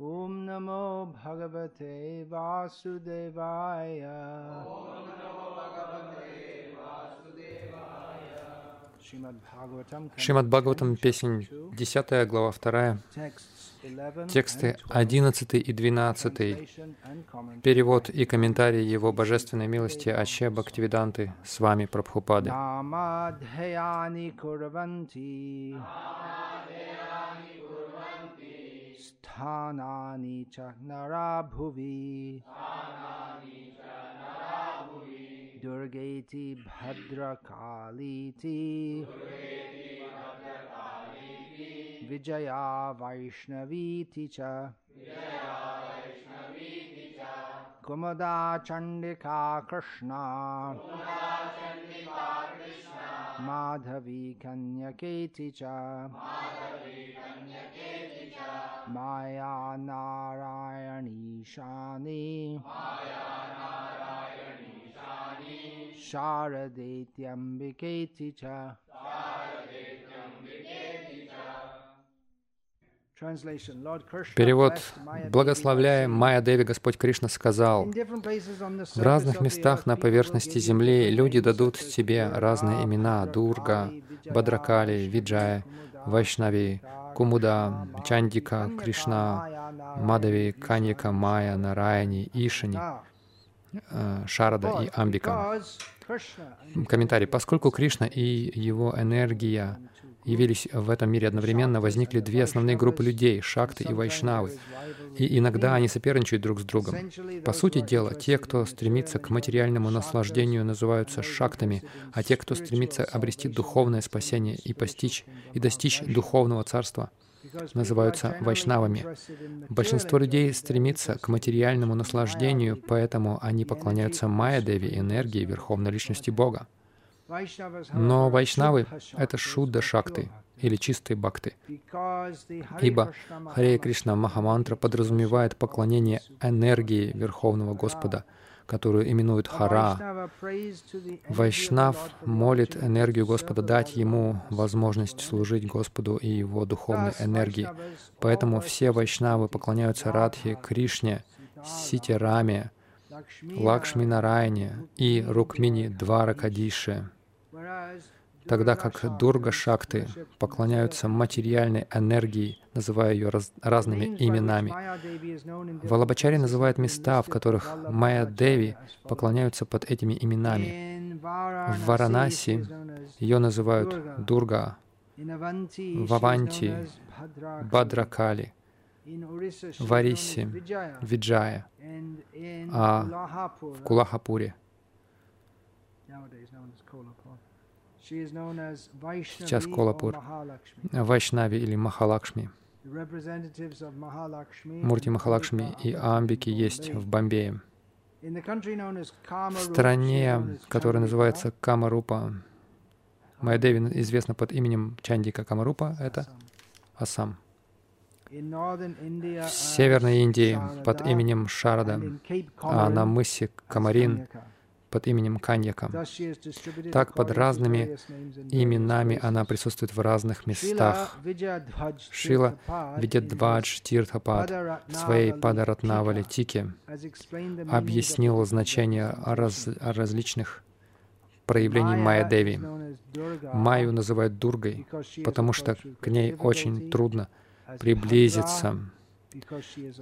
ॐ नमो भगवते वासुदेवाय Шримад Бхагаватам, песень 10 глава 2, тексты 11 и 12, перевод и комментарий Его Божественной милости Аче Бхактивиданты с вами Прабхупады. स्थानानि च नरा भुवि दुर्गेति भद्रकालीति। विजया वैष्णवीति च। कुमुदा चण्डिका कृष्णा। माधवी कन्यकेति च। माया नारायणी शानि शारदेत्यम्बिकेति च Перевод. Благословляя Майя Деви, Господь Кришна сказал, «В разных местах на поверхности земли люди дадут тебе разные имена — Дурга, Бадракали, Виджая, Вайшнави, Кумуда, Чандика, Кришна, Мадави, Каньяка, Майя, Нараяни, Ишани, э, Шарада и Амбика. Комментарий. Поскольку Кришна и его энергия явились в этом мире одновременно, возникли две основные группы людей — шакты и вайшнавы. И иногда они соперничают друг с другом. По сути дела, те, кто стремится к материальному наслаждению, называются шактами, а те, кто стремится обрести духовное спасение и постичь и достичь духовного царства, называются вайшнавами. Большинство людей стремится к материальному наслаждению, поэтому они поклоняются Майя-деви, энергии Верховной Личности Бога. Но вайшнавы — это шудда шакты или чистые бхакты, ибо Харе Кришна Махамантра подразумевает поклонение энергии Верховного Господа, которую именуют Хара. Вайшнав молит энергию Господа дать ему возможность служить Господу и его духовной энергии. Поэтому все вайшнавы поклоняются Радхе, Кришне, Ситираме, Лакшми Нарайне и Рукмини Дваракадише тогда как Дурга Шакты поклоняются материальной энергии, называя ее раз, разными именами. Валабачари называет места, в которых Майя Деви поклоняются под этими именами. В Варанаси ее называют Дурга, в Аванти — Бадракали, в Арисе — Виджая, а в Кулахапуре сейчас Колапур, Вайшнави или Махалакшми. Мурти Махалакшми и Амбики есть в Бомбее. В стране, которая называется Камарупа, Майадеви известна под именем Чандика Камарупа, это Асам. В Северной Индии под именем Шарада, а на мысе Камарин под именем Каньяка. Так, под разными именами она присутствует в разных местах. Шила Видядвадж Тиртхапад в своей Падаратнавале Тике объяснил значение раз, различных проявлений Майя Деви. Майю называют Дургой, потому что к ней очень трудно приблизиться.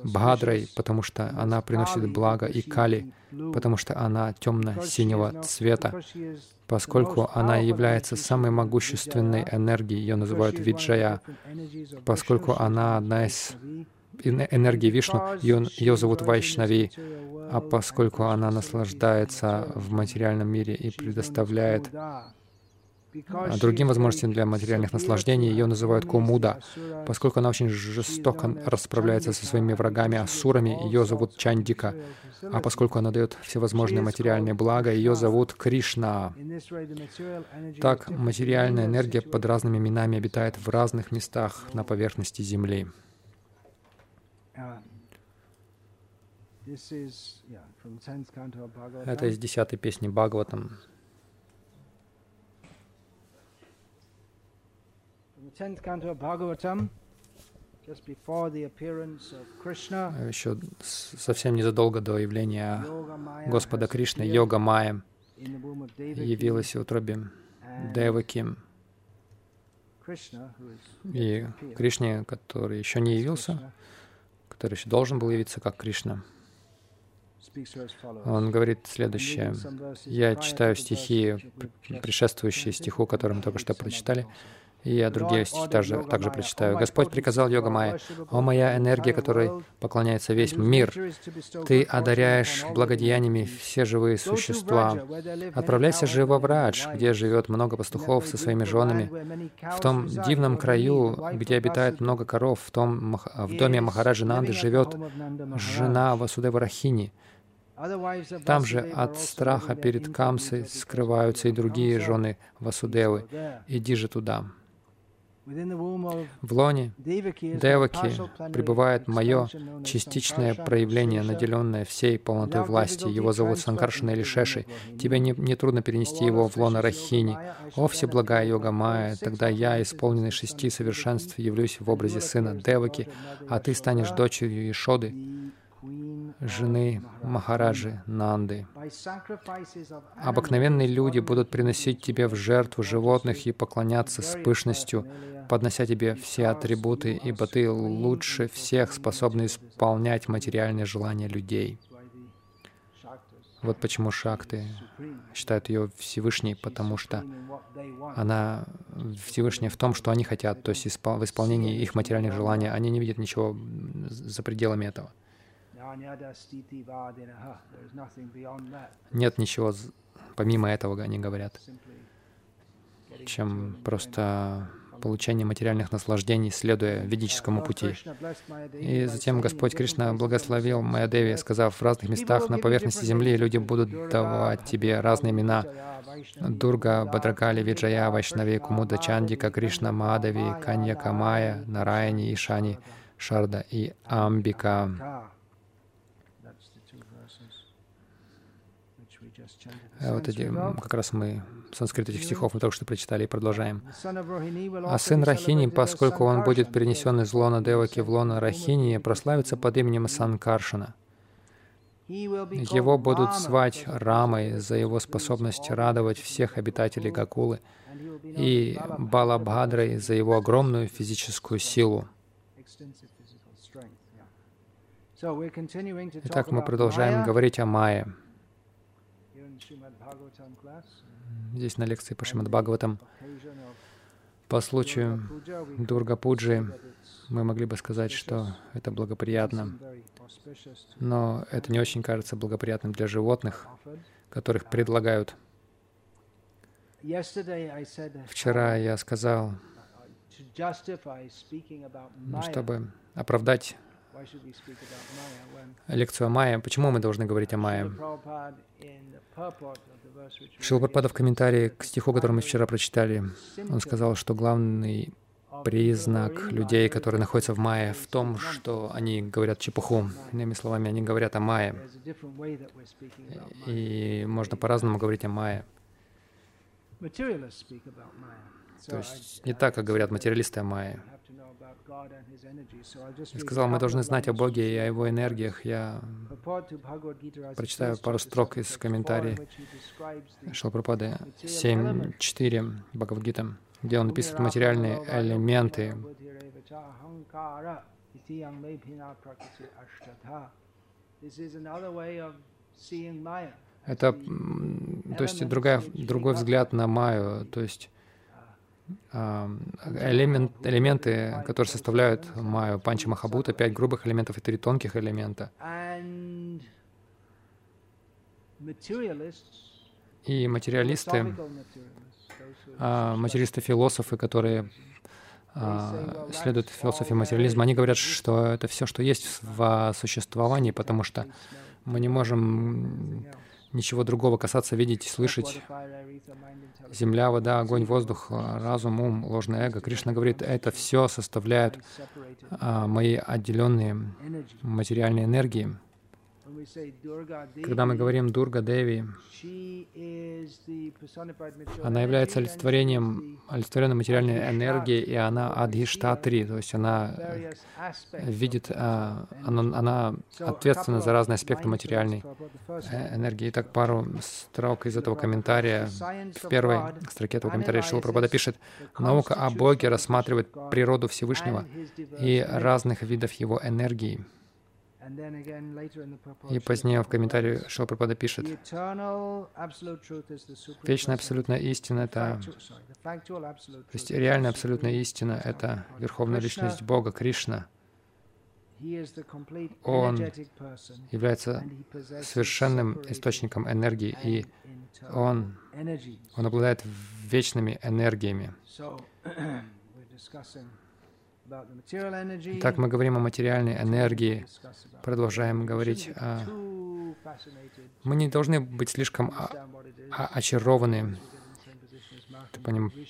Бхадрой, потому что она приносит благо, и Кали, потому что она темно-синего цвета. Поскольку она является самой могущественной энергией, ее называют Виджая, поскольку она одна из энергии Вишну, ее, ее зовут Вайшнави, а поскольку она наслаждается в материальном мире и предоставляет другим возможностям для материальных наслаждений ее называют Кумуда. Поскольку она очень жестоко расправляется со своими врагами, асурами, ее зовут Чандика. А поскольку она дает всевозможные материальные блага, ее зовут Кришна. Так, материальная энергия под разными именами обитает в разных местах на поверхности Земли. Это из десятой песни Бхагаватам. Еще совсем незадолго до явления Господа Кришны, йога Майя явилась в утробе Деваки. И Кришне, который еще не явился, который еще должен был явиться как Кришна, он говорит следующее. Я читаю стихи, предшествующие стиху, который мы только что прочитали. И я другие стихи также, также прочитаю. Господь приказал йога Майя, «О моя энергия, которой поклоняется весь мир, Ты одаряешь благодеяниями все живые существа. Отправляйся же во Врадж, где живет много пастухов со своими женами, в том дивном краю, где обитает много коров, в, том, в доме Махараджи Нанды живет жена Васудева Рахини. Там же от страха перед Камсой скрываются и другие жены Васудевы. Иди же туда. В лоне Деваки пребывает мое частичное проявление, наделенное всей полнотой власти. Его зовут Санкаршина или Шеши. Тебе не, не трудно перенести его в лоно Рахини. О, всеблагая йога Майя, тогда я, исполненный шести совершенств, явлюсь в образе сына Деваки, а ты станешь дочерью Ишоды, жены Махараджи Нанды. Обыкновенные люди будут приносить тебе в жертву животных и поклоняться с пышностью, поднося тебе все атрибуты, ибо ты лучше всех способен исполнять материальные желания людей. Вот почему Шакты считают ее Всевышней, потому что она Всевышняя в том, что они хотят, то есть в исполнении их материальных желаний. Они не видят ничего за пределами этого. Нет ничего помимо этого, они говорят, чем просто получение материальных наслаждений, следуя ведическому пути. И затем Господь Кришна благословил Майадеви, сказав, в разных местах на поверхности земли люди будут давать тебе разные имена. Дурга, Бадракали, Виджая, Вайшнави, Кумуда, Чандика, Кришна, Мадави, Канья, Камая, Нараяни, Ишани, Шарда и Амбика. Э, вот эти, как раз мы санскрит этих стихов мы только что прочитали и продолжаем. А сын Рахини, поскольку он будет перенесен из лона Деваки в лона Рахини, прославится под именем Санкаршина. Его будут звать Рамой за его способность радовать всех обитателей Гакулы и Балабхадрой за его огромную физическую силу. Итак, мы продолжаем говорить о Майе здесь на лекции по Шримад Бхагаватам. По случаю Дурга Пуджи мы могли бы сказать, что это благоприятно, но это не очень кажется благоприятным для животных, которых предлагают. Вчера я сказал, чтобы оправдать лекцию о Майе. Почему мы должны говорить о Майе? Шилпрапада в комментарии к стиху, который мы вчера прочитали, он сказал, что главный признак людей, которые находятся в Майе, в том, что они говорят чепуху. Иными словами, они говорят о Майе. И можно по-разному говорить о Майе. То есть не так, как говорят материалисты о Майе. И сказал, мы должны знать о Боге и о Его энергиях. Я прочитаю пару строк из комментариев Шилпрапады 7.4 Бхагавадгита, где он описывает материальные элементы. Это, то есть, другая, другой взгляд на Майю, то есть элемент, элементы, которые составляют Майю, Панча Махабута, пять грубых элементов и три тонких элемента. И материалисты, а, материалисты-философы, которые а, следуют философии материализма, они говорят, что это все, что есть в существовании, потому что мы не можем ничего другого касаться, видеть, слышать. Земля, вода, огонь, воздух, разум, ум, ложное эго. Кришна говорит, это все составляют а, мои отделенные материальные энергии. Когда мы говорим Дурга Деви, она является олицетворением, олицетворенной материальной энергии, и она адхиштатри, то есть она видит, а, она, она ответственна за разные аспекты материальной э, энергии. Итак, пару строк из этого комментария. В первой строке этого комментария Шила Прабхада пишет, «Наука о Боге рассматривает природу Всевышнего и разных видов Его энергии». И позднее в комментарии Шилпрапада пишет, «Вечная абсолютная истина — это... То есть реальная абсолютная истина — это Верховная Личность Бога, Кришна. Он является совершенным источником энергии, и он, он обладает вечными энергиями. Так мы говорим о материальной энергии, продолжаем говорить о... Мы не должны быть слишком очарованы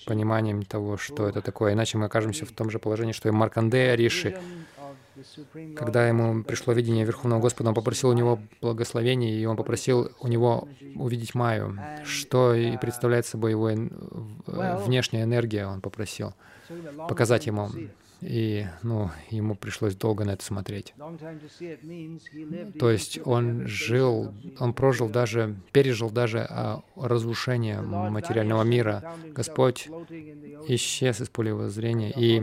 пониманием того, что это такое, иначе мы окажемся в том же положении, что и Маркандея Риши. Когда ему пришло видение Верховного Господа, он попросил у него благословения, и он попросил у него увидеть Майю, что и представляет собой его внешняя энергия, он попросил показать ему. И ну, ему пришлось долго на это смотреть. То есть он жил, он прожил даже, пережил даже а, разрушение материального мира. Господь исчез из поля его зрения, и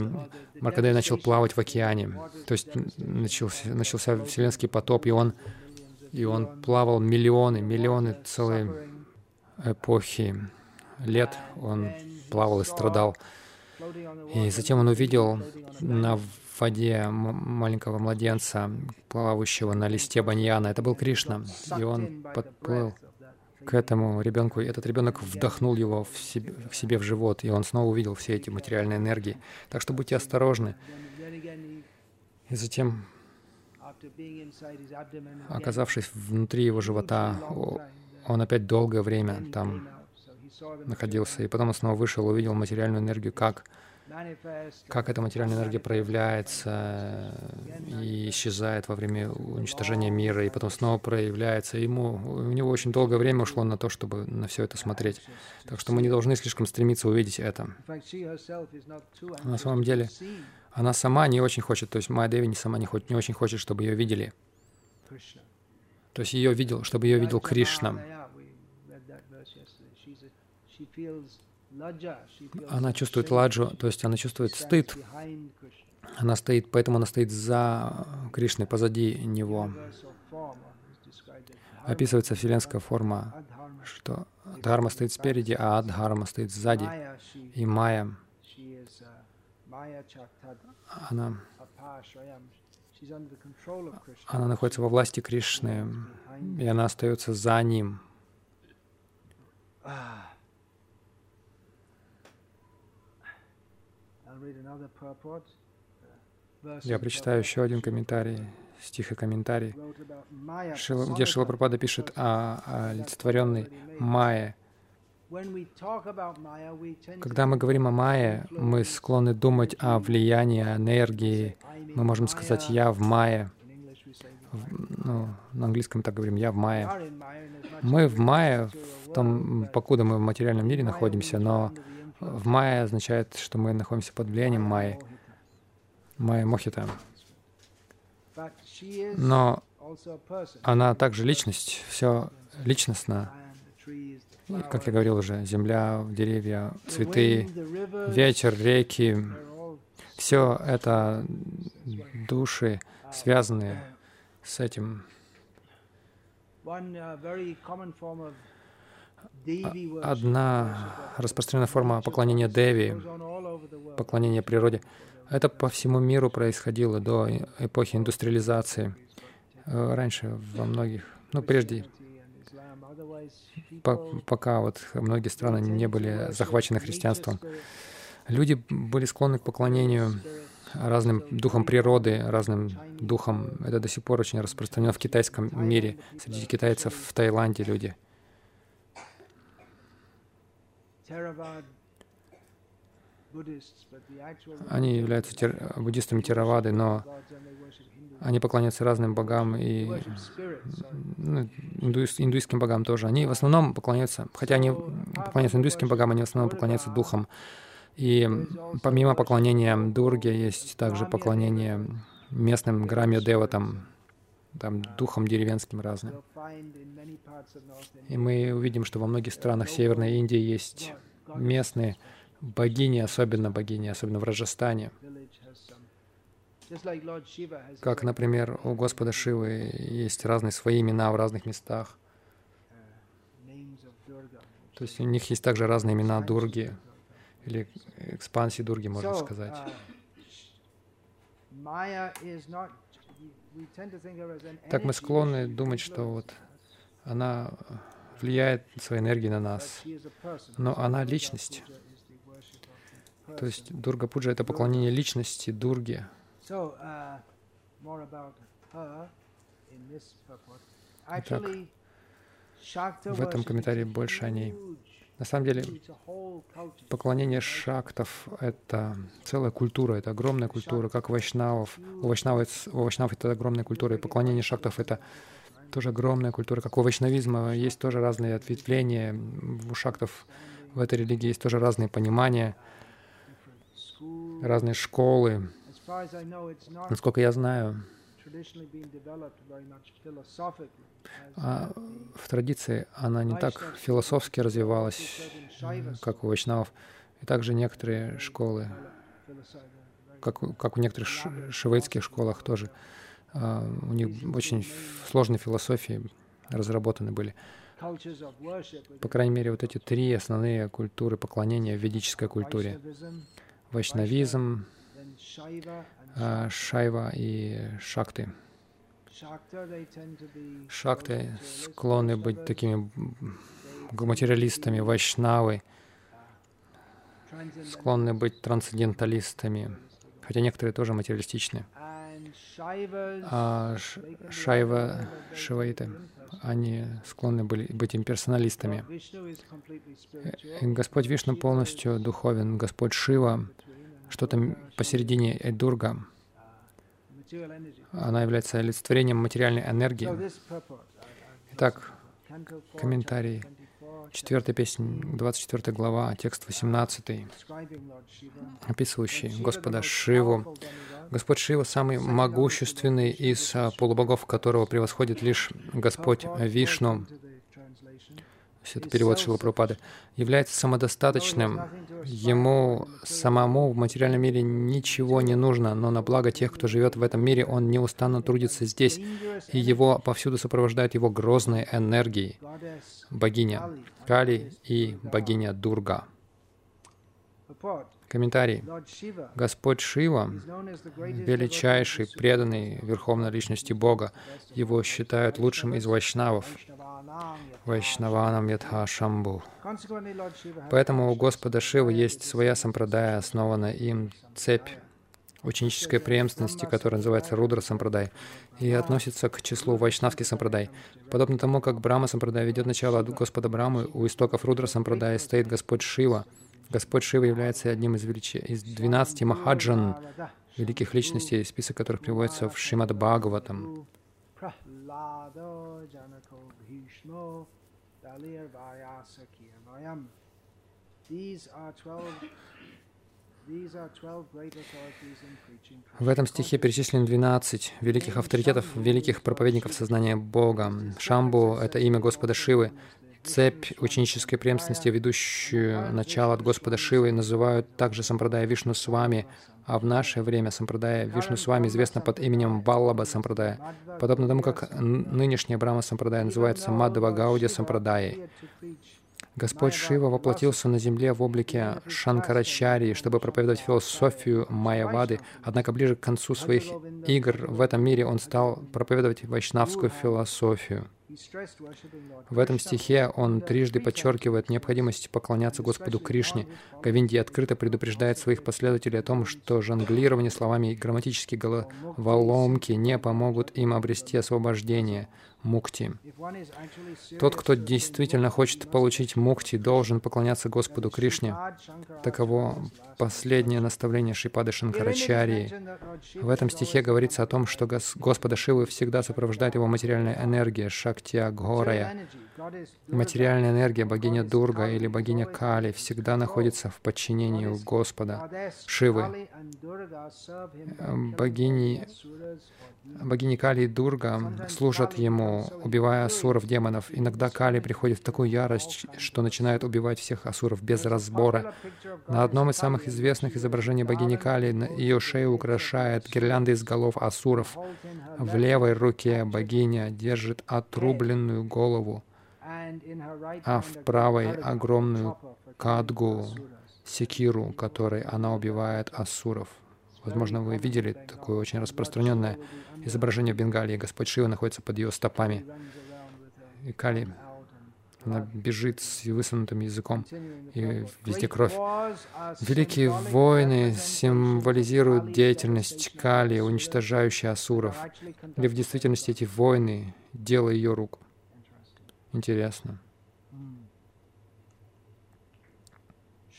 Маркадей начал плавать в океане. То есть начался, начался вселенский потоп, и он, и он плавал миллионы, миллионы целой эпохи лет. Он плавал и страдал. И затем он увидел на воде маленького младенца, плавающего на листе баньяна. Это был Кришна. И он подплыл к этому ребенку, и этот ребенок вдохнул его в себе, в себе в живот, и он снова увидел все эти материальные энергии. Так что будьте осторожны. И затем, оказавшись внутри его живота, он опять долгое время там находился, и потом он снова вышел, увидел материальную энергию, как, как эта материальная энергия проявляется и исчезает во время уничтожения мира, и потом снова проявляется. Ему, у него очень долгое время ушло на то, чтобы на все это смотреть. Так что мы не должны слишком стремиться увидеть это. На самом деле, она сама не очень хочет, то есть Майя Деви не сама не, хочет, не очень хочет, чтобы ее видели. То есть ее видел, чтобы ее видел Кришна. Она чувствует ладжу, то есть она чувствует стыд. Она стоит, поэтому она стоит за Кришной, позади него. Описывается вселенская форма, что Дхарма стоит спереди, а Адхарма стоит сзади. И Майя, она, она находится во власти Кришны, и она остается за ним. Я прочитаю еще один комментарий, стих и комментарий, где Шила Прабхада пишет о олицетворенной Майе. Когда мы говорим о Майе, мы склонны думать о влиянии энергии. Мы можем сказать «я в Майе». Ну, на английском так говорим «я в Майе». Мы в Майе, в том, покуда мы в материальном мире находимся, но в мае означает, что мы находимся под влиянием майи, майя Мохита. Но она также личность, все личностно. как я говорил уже, земля, деревья, цветы, ветер, реки, все это души, связанные с этим. Одна распространенная форма поклонения Деви, поклонения природе, это по всему миру происходило до эпохи индустриализации. Э, раньше во многих, ну прежде, по, пока вот многие страны не были захвачены христианством, люди были склонны к поклонению разным духам природы, разным духам. Это до сих пор очень распространено в китайском мире. Среди китайцев в Таиланде люди — они являются тер... буддистами Теравады, но Они поклоняются разным богам и ну, индуис, индуистским богам тоже. Они в основном поклоняются, хотя они поклоняются индуистским богам, они в основном поклоняются духам. И помимо поклонения Дурге есть также поклонение местным грамью деватам, там духом деревенским разным. И мы увидим, что во многих странах Северной Индии есть местные богини, особенно богини, особенно в Раджастане. Как, например, у Господа Шивы есть разные свои имена в разных местах. То есть у них есть также разные имена Дурги, или экспансии Дурги, можно сказать. Так мы склонны думать, что вот она влияет своей энергией на нас, но она личность. То есть Дурга Пуджа — это поклонение личности Дурги. Итак, в этом комментарии больше о ней. На самом деле, поклонение шактов — это целая культура, это огромная культура, как вайшнавов. У вайшнавов, у вайшнавов это огромная культура, и поклонение шактов — это тоже огромная культура. Как у вайшнавизма есть тоже разные ответвления. У шактов в этой религии есть тоже разные понимания, разные школы. Насколько я знаю, а в традиции она не так философски развивалась, как у вайшнавов. И также некоторые школы, как, как у некоторых шведских школах тоже, а, у них очень сложные философии разработаны были. По крайней мере, вот эти три основные культуры поклонения в ведической культуре. Вайшнавизм, шайва и шакты. Шакты склонны быть такими материалистами, вайшнавы, склонны быть трансценденталистами, хотя некоторые тоже материалистичны. А шайва, шиваиты, они склонны были быть имперсоналистами. Господь Вишну полностью духовен, Господь Шива что-то посередине Эдурга, она является олицетворением материальной энергии. Итак, комментарий. Четвертая песня, 24 глава, текст 18, описывающий Господа Шиву. Господь Шива самый могущественный из полубогов, которого превосходит лишь Господь Вишну это перевод Шила Прабхупады, является самодостаточным. Ему самому в материальном мире ничего не нужно, но на благо тех, кто живет в этом мире, он неустанно трудится здесь, и его повсюду сопровождают его грозные энергии, богиня Кали и богиня Дурга. Комментарий. Господь Шива, величайший, преданный Верховной Личности Бога, его считают лучшим из вайшнавов. Вайшнаванам Ядха Шамбу. Поэтому у Господа Шивы есть своя сампрадая, основанная им цепь ученической преемственности, которая называется Рудра Сампрадай, и относится к числу Вайшнавский Сампрадай. Подобно тому, как Брама Сампрадай ведет начало от Господа Брамы, у истоков Рудра Сампрадая стоит Господь Шива. Господь Шива является одним из, велич... из 12 Махаджан, великих личностей, список которых приводится в Шримад Бхагаватам. В этом стихе перечислены 12 великих авторитетов, великих проповедников сознания Бога. Шамбу — это имя Господа Шивы. Цепь ученической преемственности, ведущую начало от Господа Шивы, называют также Сампрадая Вишну Свами, а в наше время Сампрадая Вишну Свами известна под именем Баллаба Сампрадая, подобно тому, как нынешняя Брама Сампрадая называется Мадава Гауди Сампрадаей. Господь Шива воплотился на земле в облике Шанкарачари, чтобы проповедовать философию Майявады, однако ближе к концу своих игр в этом мире он стал проповедовать вайшнавскую философию. В этом стихе он трижды подчеркивает необходимость поклоняться Господу Кришне. Говинди открыто предупреждает своих последователей о том, что жонглирование словами и грамматические головоломки не помогут им обрести освобождение — мукти. Тот, кто действительно хочет получить мукти, должен поклоняться Господу Кришне. Таково последнее наставление Шипады Шанкарачарии. В этом стихе говорится о том, что Господа Шивы всегда сопровождает его материальная энергия, Шактия Горая. Материальная энергия богиня Дурга или богиня Кали всегда находится в подчинении у Господа Шивы. Богини Богини Кали и Дурга служат ему, убивая асуров, демонов. Иногда Кали приходит в такую ярость, что начинает убивать всех асуров без разбора. На одном из самых известных изображений богини Кали ее шею украшает гирлянда из голов асуров. В левой руке богиня держит отрубленную голову, а в правой — огромную кадгу, секиру, которой она убивает асуров. Возможно, вы видели такое очень распространенное изображение Бенгалии. Господь Шива находится под ее стопами. И Кали, она бежит с высунутым языком, и везде кровь. Великие войны символизируют деятельность Кали, уничтожающей асуров. Или в действительности эти войны — дело ее рук? Интересно.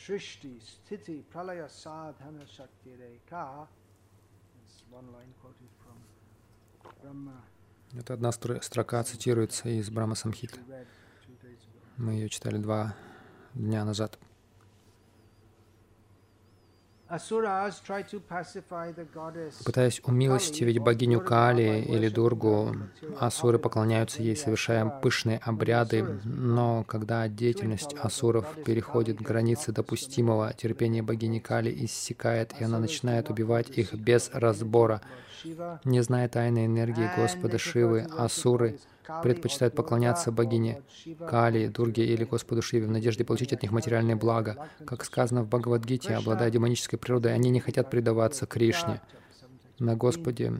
Shrishti Sthiti Pralaya Sadhana Shakti Brahma. Это одна строка цитируется из Брахма Самхиты. Мы ее читали два дня назад. Пытаясь умилостивить богиню Кали или Дургу, асуры поклоняются ей, совершая пышные обряды, но когда деятельность асуров переходит границы допустимого, терпение богини Кали иссякает, и она начинает убивать их без разбора. Не зная тайной энергии Господа Шивы, асуры предпочитают поклоняться богине Кали, Дурге или Господу Шиве в надежде получить от них материальные блага. Как сказано в Бхагавадгите, обладая демонической природой, они не хотят предаваться Кришне. На Господе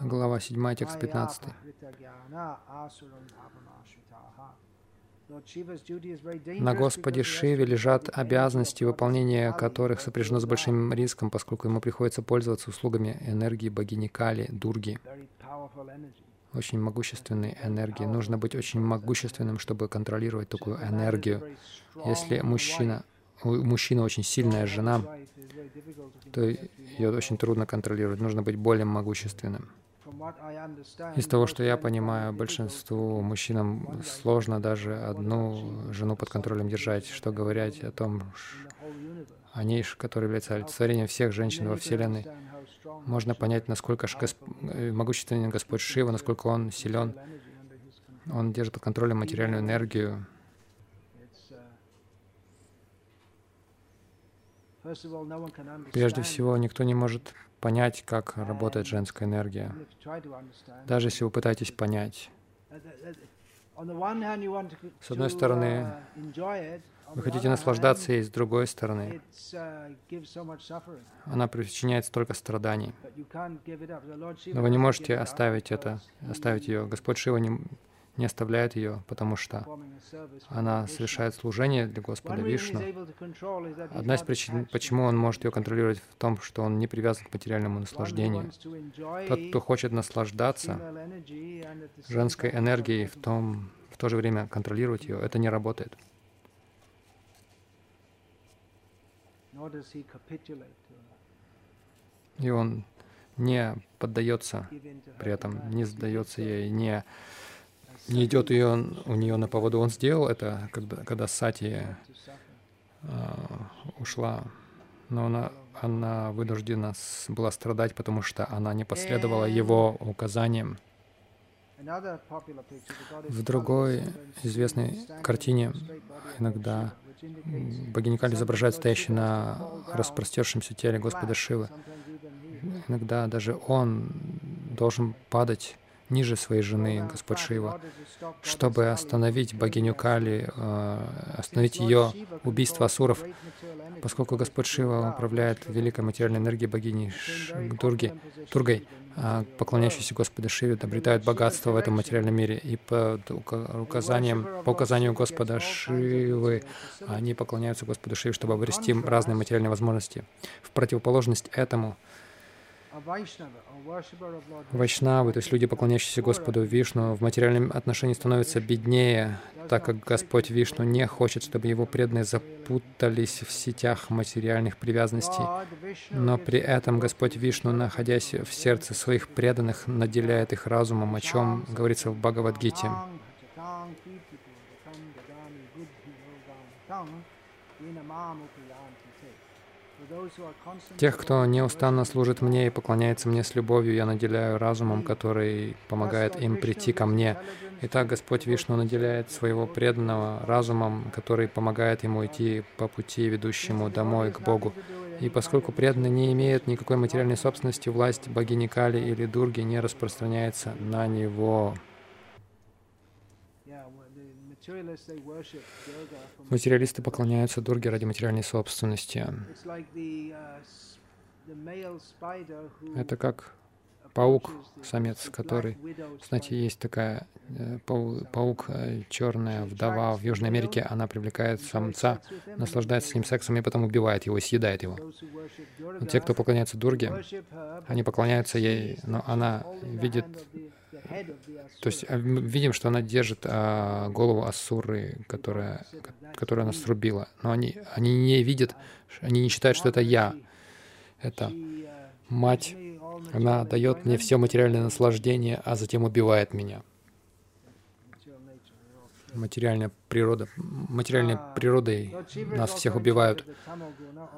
Глава 7, текст 15. На Господе Шиве лежат обязанности, выполнения которых сопряжено с большим риском, поскольку ему приходится пользоваться услугами энергии богини Кали, Дурги. Очень могущественной энергии. Нужно быть очень могущественным, чтобы контролировать такую энергию. Если мужчина, у мужчины очень сильная жена, то ее очень трудно контролировать. Нужно быть более могущественным. Из того, что я понимаю, большинству мужчинам сложно даже одну жену под контролем держать, что говорить о том, о ней, который является олицетворением всех женщин во Вселенной. Можно понять, насколько Госп... Э, могущественен Господь Шива, насколько Он силен. Он держит под контролем материальную энергию. Прежде всего, никто не может понять, как работает женская энергия. Даже если вы пытаетесь понять. С одной стороны, вы хотите наслаждаться ей, с другой стороны, она причиняет столько страданий. Но вы не можете оставить это, оставить ее. Господь Шива не, не оставляет ее, потому что она совершает служение для Господа Вишну. Одна из причин, почему он может ее контролировать, в том, что он не привязан к материальному наслаждению. Тот, кто хочет наслаждаться женской энергией, в, том, в то же время контролировать ее, это не работает. И он не поддается при этом, не сдается ей, не не идет ее, у нее на поводу. Он сделал это, когда, когда Сати э, ушла, но она, она вынуждена была страдать, потому что она не последовала его указаниям. В другой известной картине иногда богиня Кали изображает стоящий на распростершемся теле Господа Шивы. Иногда даже он должен падать ниже своей жены, Господь Шива, чтобы остановить богиню Кали, э, остановить ее убийство асуров, поскольку Господь Шива управляет великой материальной энергией богини Дурги, Тургой, а поклоняющиеся Господу Шиве обретают богатство в этом материальном мире. И по указаниям, по указанию Господа Шивы они поклоняются Господу Шиве, чтобы обрести разные материальные возможности. В противоположность этому Вайшнавы, то есть люди, поклоняющиеся Господу Вишну, в материальном отношении становятся беднее, так как Господь Вишну не хочет, чтобы его преданные запутались в сетях материальных привязанностей. Но при этом Господь Вишну, находясь в сердце своих преданных, наделяет их разумом, о чем говорится в Бхагавадгите. Тех, кто неустанно служит мне и поклоняется мне с любовью, я наделяю разумом, который помогает им прийти ко мне. Итак, Господь Вишну наделяет своего преданного разумом, который помогает ему идти по пути, ведущему домой к Богу. И поскольку преданный не имеет никакой материальной собственности, власть богини Кали или Дурги не распространяется на него. Материалисты поклоняются Дурге ради материальной собственности. Это как паук, самец, который, знаете, есть такая э, паук, э, черная вдова в Южной Америке, она привлекает самца, наслаждается с ним сексом и потом убивает его, съедает его. Но те, кто поклоняется Дурге, они поклоняются ей, но она видит то есть э, видим, что она держит а, голову Асуры, которая, которую она срубила. Но они, они не видят, они не считают, что это я. Это мать. Она дает мне все материальное наслаждение, а затем убивает меня материальная природа, материальной природой нас всех убивают.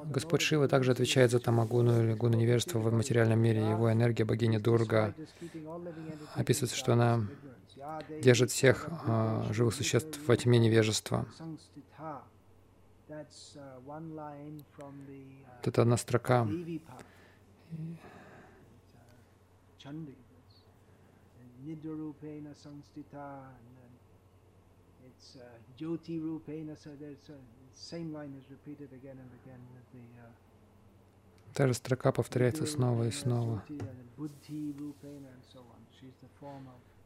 Господь Шива также отвечает за тамагуну или гуну невежества в материальном мире. Его энергия, богиня Дурга, описывается, что она держит всех а, живых существ во тьме невежества. Это одна строка. Nidharupena samstita it's uh, Jyoti Rupena, so there's uh, same line is repeated again and again with the uh, Та же строка повторяется снова и снова.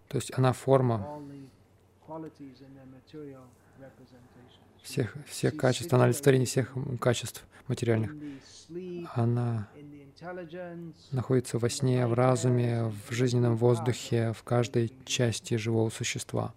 То есть она форма всех, всех качеств, она олицетворение всех качеств материальных. Она находится во сне, в разуме, в жизненном воздухе, в каждой части живого существа.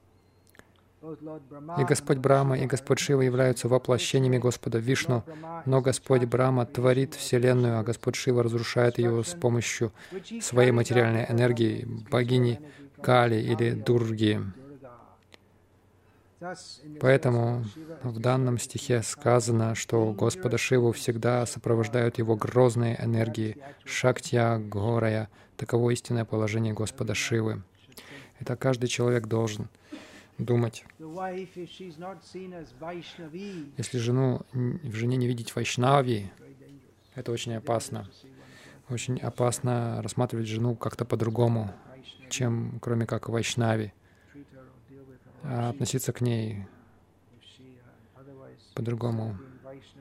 И Господь Брама, и Господь Шива являются воплощениями Господа Вишну, но Господь Брама творит Вселенную, а Господь Шива разрушает ее с помощью своей материальной энергии, богини Кали или Дурги. Поэтому в данном стихе сказано, что Господа Шиву всегда сопровождают его грозные энергии, шактья, горая. Таково истинное положение Господа Шивы. Это каждый человек должен — думать. Если жену, в жене не видеть вайшнави, это очень опасно. Очень опасно рассматривать жену как-то по-другому, чем кроме как вайшнави. А относиться к ней по-другому.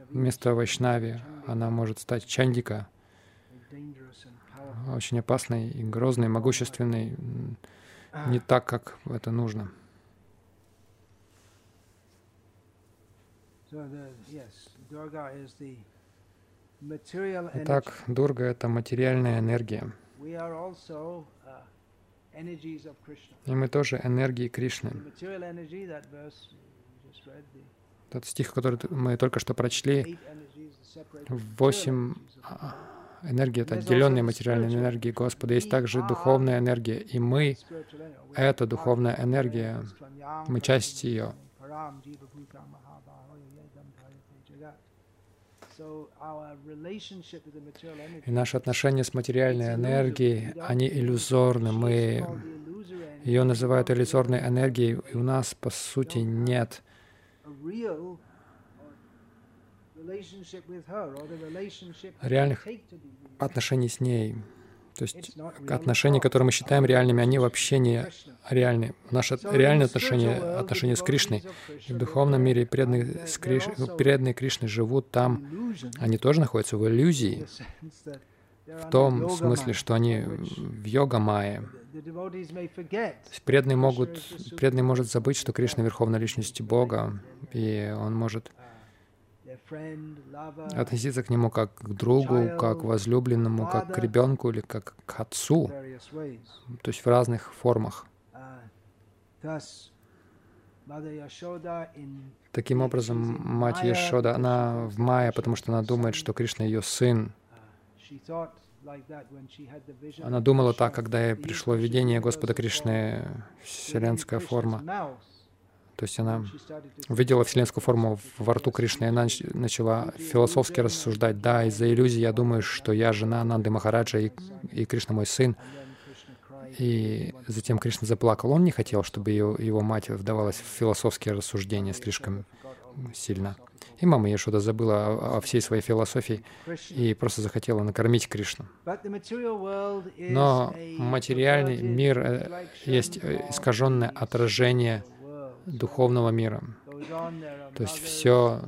Вместо вайшнави она может стать чандика, очень опасной и грозной, могущественной, не так, как это нужно. Итак, Дурга — это материальная энергия. Uh, И мы тоже энергии Кришны. Тот стих, который мы только что прочли, восемь а, энергии — это отделенные материальные энергии Господа. Есть также духовная энергия, и мы — это духовная энергия, мы часть ее. И наши отношения с материальной энергией, они иллюзорны. Мы ее называют иллюзорной энергией, и у нас, по сути, нет. реальных отношений с ней. То есть отношения, которые мы считаем реальными, они вообще не реальны. Наши реальные отношения, отношения с Кришной. И в духовном мире преданные, с Криш... преданные Кришны живут там. Они тоже находятся в иллюзии. В том смысле, что они в йога-майе. Преданный, могут, преданный может забыть, что Кришна — Верховная Личность Бога, и он может относиться к нему как к другу, как к возлюбленному, как к ребенку или как к отцу, то есть в разных формах. Таким образом, мать Яшода, она в Майя, потому что она думает, что Кришна ее сын. Она думала так, когда ей пришло видение Господа Кришны, вселенская форма. То есть она увидела вселенскую форму во рту Кришны, и она начала философски рассуждать. Да, из-за иллюзии я думаю, что я жена Нанды Махараджа, и, и Кришна мой сын. И затем Кришна заплакал. Он не хотел, чтобы его, его мать вдавалась в философские рассуждения слишком сильно. И мама Яшуда забыла о, о всей своей философии и просто захотела накормить Кришну. Но материальный мир э, есть э, искаженное отражение духовного мира. То есть все,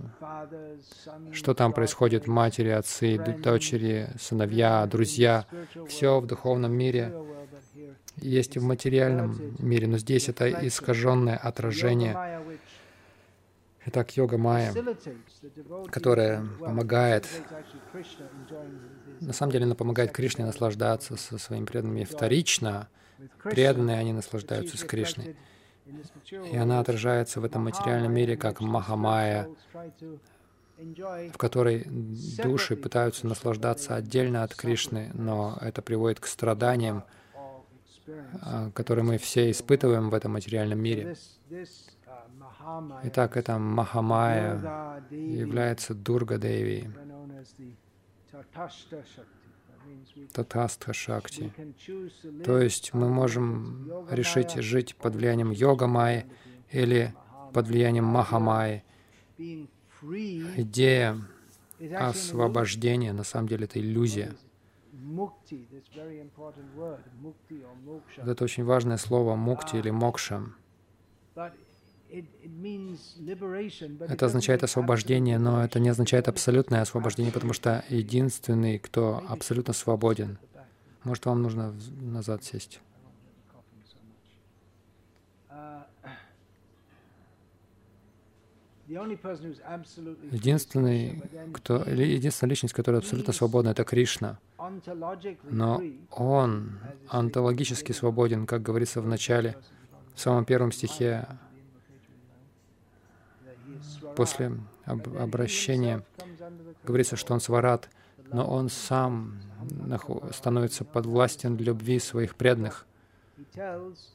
что там происходит, матери, отцы, дочери, сыновья, друзья, все в духовном мире есть и в материальном мире, но здесь это искаженное отражение. Итак, йога майя, которая помогает, на самом деле она помогает Кришне наслаждаться со своими преданными вторично. Преданные, они наслаждаются с Кришной. И она отражается в этом материальном мире как Махамая, в которой души пытаются наслаждаться отдельно от Кришны, но это приводит к страданиям, а, которые мы все испытываем в этом материальном мире. Итак, это Махамая является Дурга Деви, Татастха Шакти. То есть мы можем решить жить под влиянием йога Майи или под влиянием Маха Майи. Идея освобождения, на самом деле, это иллюзия. Это очень важное слово мукти или мокша. Это означает освобождение, но это не означает абсолютное освобождение, потому что единственный, кто абсолютно свободен. Может, вам нужно назад сесть? Единственный, кто, единственная личность, которая абсолютно свободна, это Кришна. Но Он онтологически свободен, как говорится в начале, в самом первом стихе после об обращения говорится, что он сварат, но он сам становится подвластен любви своих преданных.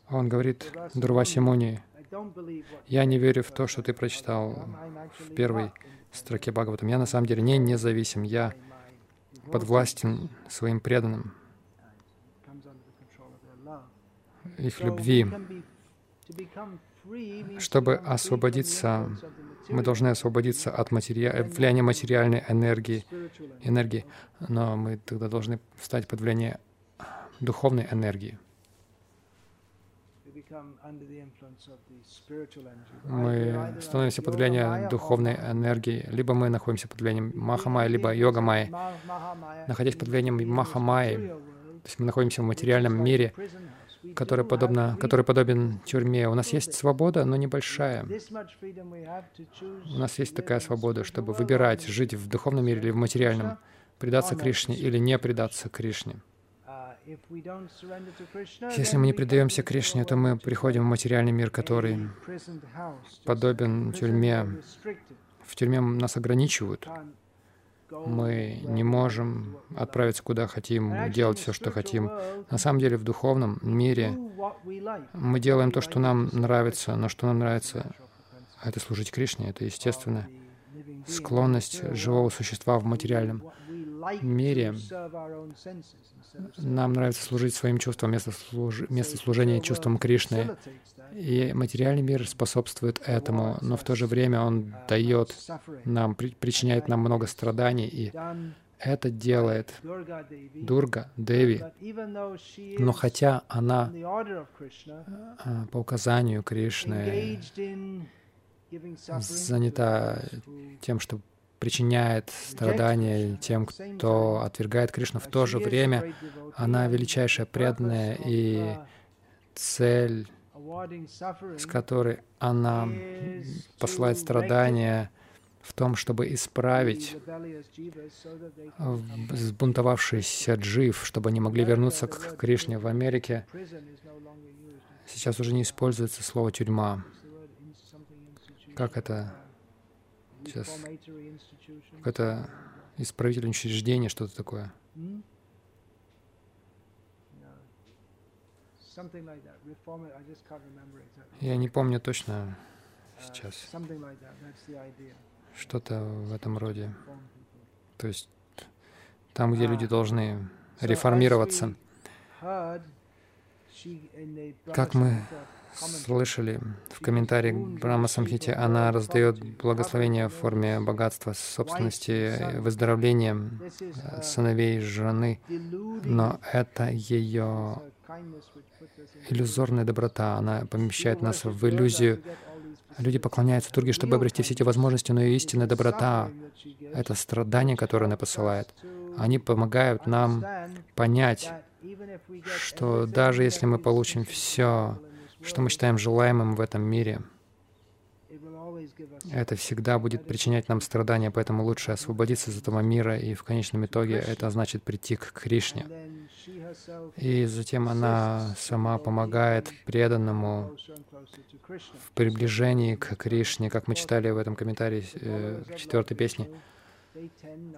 Он говорит Дурваси Муни, «Я не верю в то, что ты прочитал в первой строке Бхагаватам. Я на самом деле не независим, я подвластен своим преданным, их любви. Чтобы освободиться мы должны освободиться от материя... влияния материальной энергии, энергии, но мы тогда должны встать под влияние духовной энергии. Мы становимся под влиянием духовной энергии. Либо мы находимся под влиянием Махамая, либо йога Майи. Находясь под влиянием Махамайи, то есть мы находимся в материальном мире, который, подобно, который подобен тюрьме. У нас есть свобода, но небольшая. У нас есть такая свобода, чтобы выбирать, жить в духовном мире или в материальном, предаться Кришне или не предаться Кришне. Если мы не предаемся Кришне, то мы приходим в материальный мир, который подобен тюрьме. В тюрьме нас ограничивают мы не можем отправиться куда хотим, делать все, что хотим. На самом деле в духовном мире мы делаем то, что нам нравится, но что нам нравится, это служить Кришне, это естественно. Склонность живого существа в материальном мире. Нам нравится служить своим чувствам вместо, служ... вместо служения чувствам Кришны. И материальный мир способствует этому, но в то же время он дает нам, причиняет нам много страданий, и это делает Дурга Деви. Но хотя она а, по указанию Кришны занята тем, что причиняет страдания тем, кто отвергает Кришну, в то же время она величайшая преданная и цель, с которой она посылает страдания, в том, чтобы исправить сбунтовавшийся джив, чтобы они могли вернуться к Кришне в Америке. Сейчас уже не используется слово «тюрьма». Как это сейчас? Как это исправительное учреждение, что-то такое? Я не помню точно сейчас что-то в этом роде. То есть там, где люди должны реформироваться. Как мы слышали в комментарии к Брахма Самхите, она раздает благословение в форме богатства, собственности, выздоровления э, сыновей жены, но это ее иллюзорная доброта, она помещает нас в иллюзию. Люди поклоняются Дурге, чтобы обрести все эти возможности, но ее истинная доброта — это страдания, которые она посылает. Они помогают нам понять, что даже если мы получим все, что мы считаем желаемым в этом мире, это всегда будет причинять нам страдания, поэтому лучше освободиться из этого мира, и в конечном итоге это значит прийти к Кришне. И затем она сама помогает преданному в приближении к Кришне, как мы читали в этом комментарии э, четвертой песни.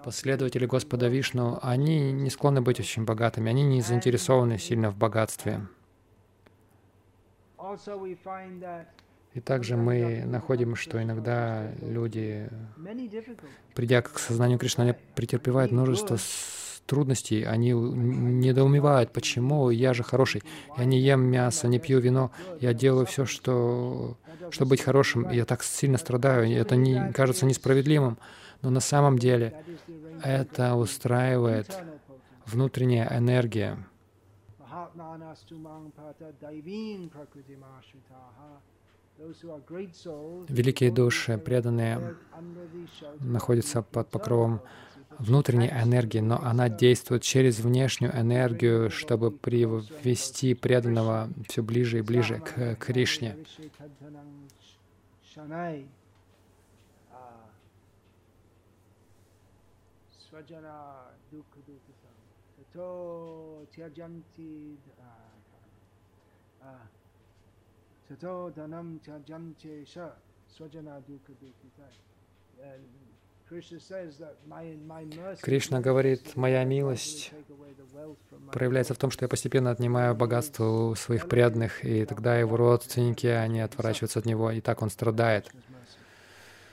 Последователи Господа Вишну, они не склонны быть очень богатыми, они не заинтересованы сильно в богатстве. И также мы находим, что иногда люди, придя к сознанию Кришны, они претерпевают множество трудностей, они недоумевают, почему я же хороший. Я не ем мясо, не пью вино, я делаю все, что, чтобы быть хорошим, и я так сильно страдаю, и это не, кажется несправедливым. Но на самом деле это устраивает внутренняя энергия. Великие души, преданные, находятся под покровом внутренней энергии, но она действует через внешнюю энергию, чтобы привести преданного все ближе и ближе к Кришне. Tato dhanam tyajanche sha swajana dukkha dukkita. Кришна говорит, моя милость проявляется в том, что я постепенно отнимаю богатство у своих преданных, и тогда его родственники, они отворачиваются от него, и так он страдает.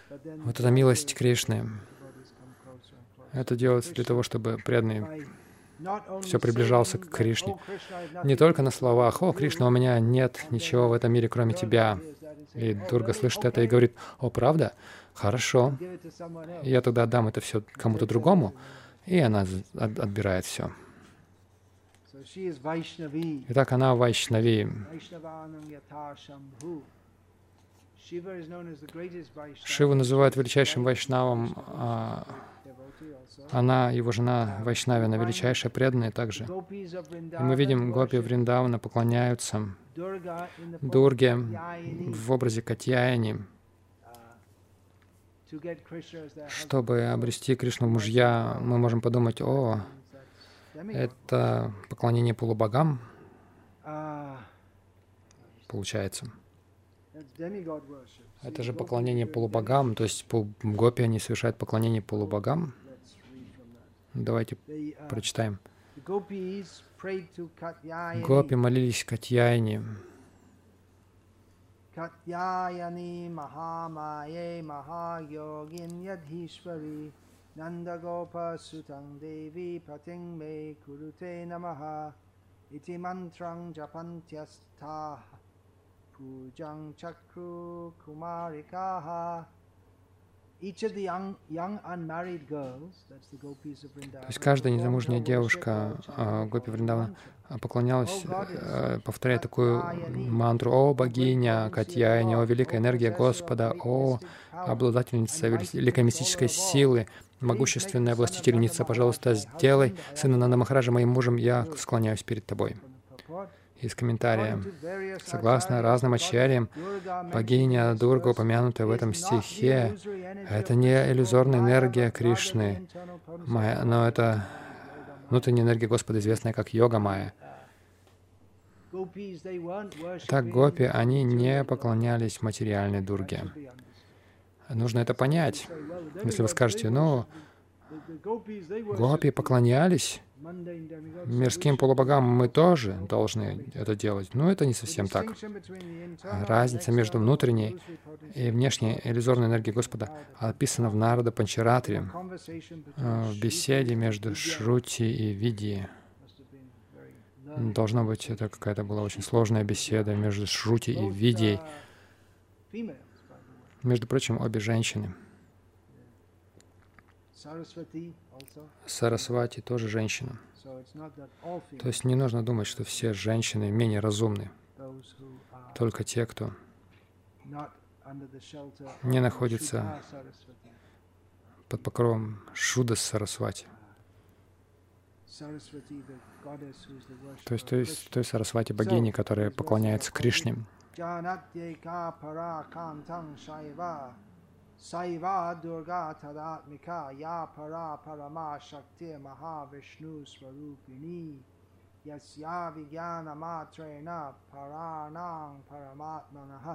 Вот эта милость Кришны, это делается для того, чтобы преданный все приближался к Кришне. Не только на словах, «О, Кришна, у меня нет ничего в этом мире, кроме тебя». И Дурга слышит это и говорит, «О, правда? Хорошо. Я тогда отдам это все кому-то другому». И она отбирает все. Итак, она Вайшнави. Шиву называют величайшим вайшнавом, а она, его жена Вайшнави, она величайшая преданная также. И мы видим, гопи Вриндавана поклоняются Дурге в образе Катьяяни, чтобы обрести Кришну мужья, мы можем подумать, о, это поклонение полубогам, получается. Это же поклонение полубогам, то есть гопи, они совершают поклонение полубогам. Давайте прочитаем. Гопи молились Катьяйне. Катьяяни Махамае Махайогин Ядхишвари Нандагопа Сутang Деви Патинг Ме Куруте Намаха Ити Мантрang Japantyastaha Pujang Chakru Kumarikaha То есть каждая незамужняя девушка а, Гопи Вриндавана поклонялась, э, повторяя такую мантру. «О богиня Катьяйни, о великая энергия Господа, о обладательница великой мистической силы, могущественная властительница, пожалуйста, сделай сына Нанда Махараджа моим мужем, я склоняюсь перед тобой» из комментария. Согласно разным ачарьям, богиня Дурга, упомянутая в этом стихе, это не иллюзорная энергия Кришны, но это внутренняя энергия Господа, известная как йога Майя. Так гопи, они не поклонялись материальной Дурге. Нужно это понять. Если вы скажете, ну, гопи поклонялись мирским полубогам мы тоже должны это делать. Но это не совсем так. Разница между внутренней и внешней иллюзорной энергией Господа описана в Нарада Панчаратре, э, в беседе между Шрути и Види. Должно быть, это какая-то была очень сложная беседа между Шрути и Видией. Между прочим, обе женщины. Сарасвати тоже женщина. То есть не нужно думать, что все женщины менее разумны. Только те, кто не находится под покровом Шуда Сарасвати. То есть, то есть той Сарасвати богини, которая поклоняется Кришне. सैवा दुर्गा तदात्मिका या परा परमा शक्ति महाविष्णुस्वरूपिणी यस्या विज्ञानमात्रेण पराणां परमात्मनः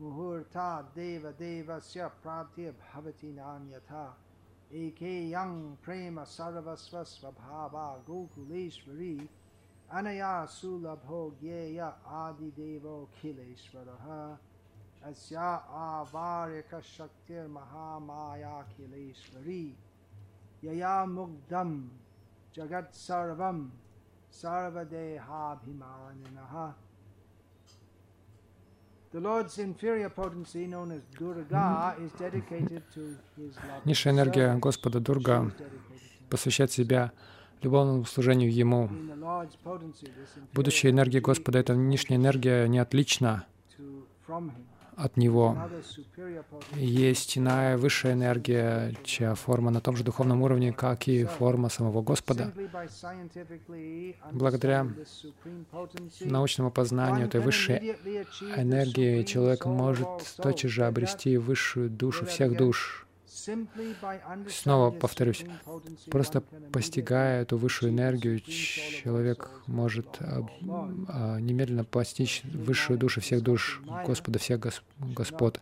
मुहूर्तात् देवदेवस्य प्राप्तिर्भवति नान्यथा एकेयं प्रेम सर्वस्वस्वभावा गोकुलेश्वरी अनया सुलभो ज्ञेय आदिदेवोऽखिलेश्वरः Asya avarika shaktir mahamaya kileshvari yaya mugdam jagat sarvam sarvadehabhimaninaha. Mm-hmm. Низшая энергия Господа Дурга посвящает себя любовному служению Ему. Будущая энергия Господа — это нижняя энергия, не отлична от Него. Есть иная высшая энергия, чья форма на том же духовном уровне, как и форма самого Господа. Благодаря научному познанию этой высшей энергии человек может тотчас же обрести высшую душу всех душ, Снова повторюсь, просто постигая эту высшую энергию, человек может а, немедленно постичь высшую душу всех душ Господа, всех Господ.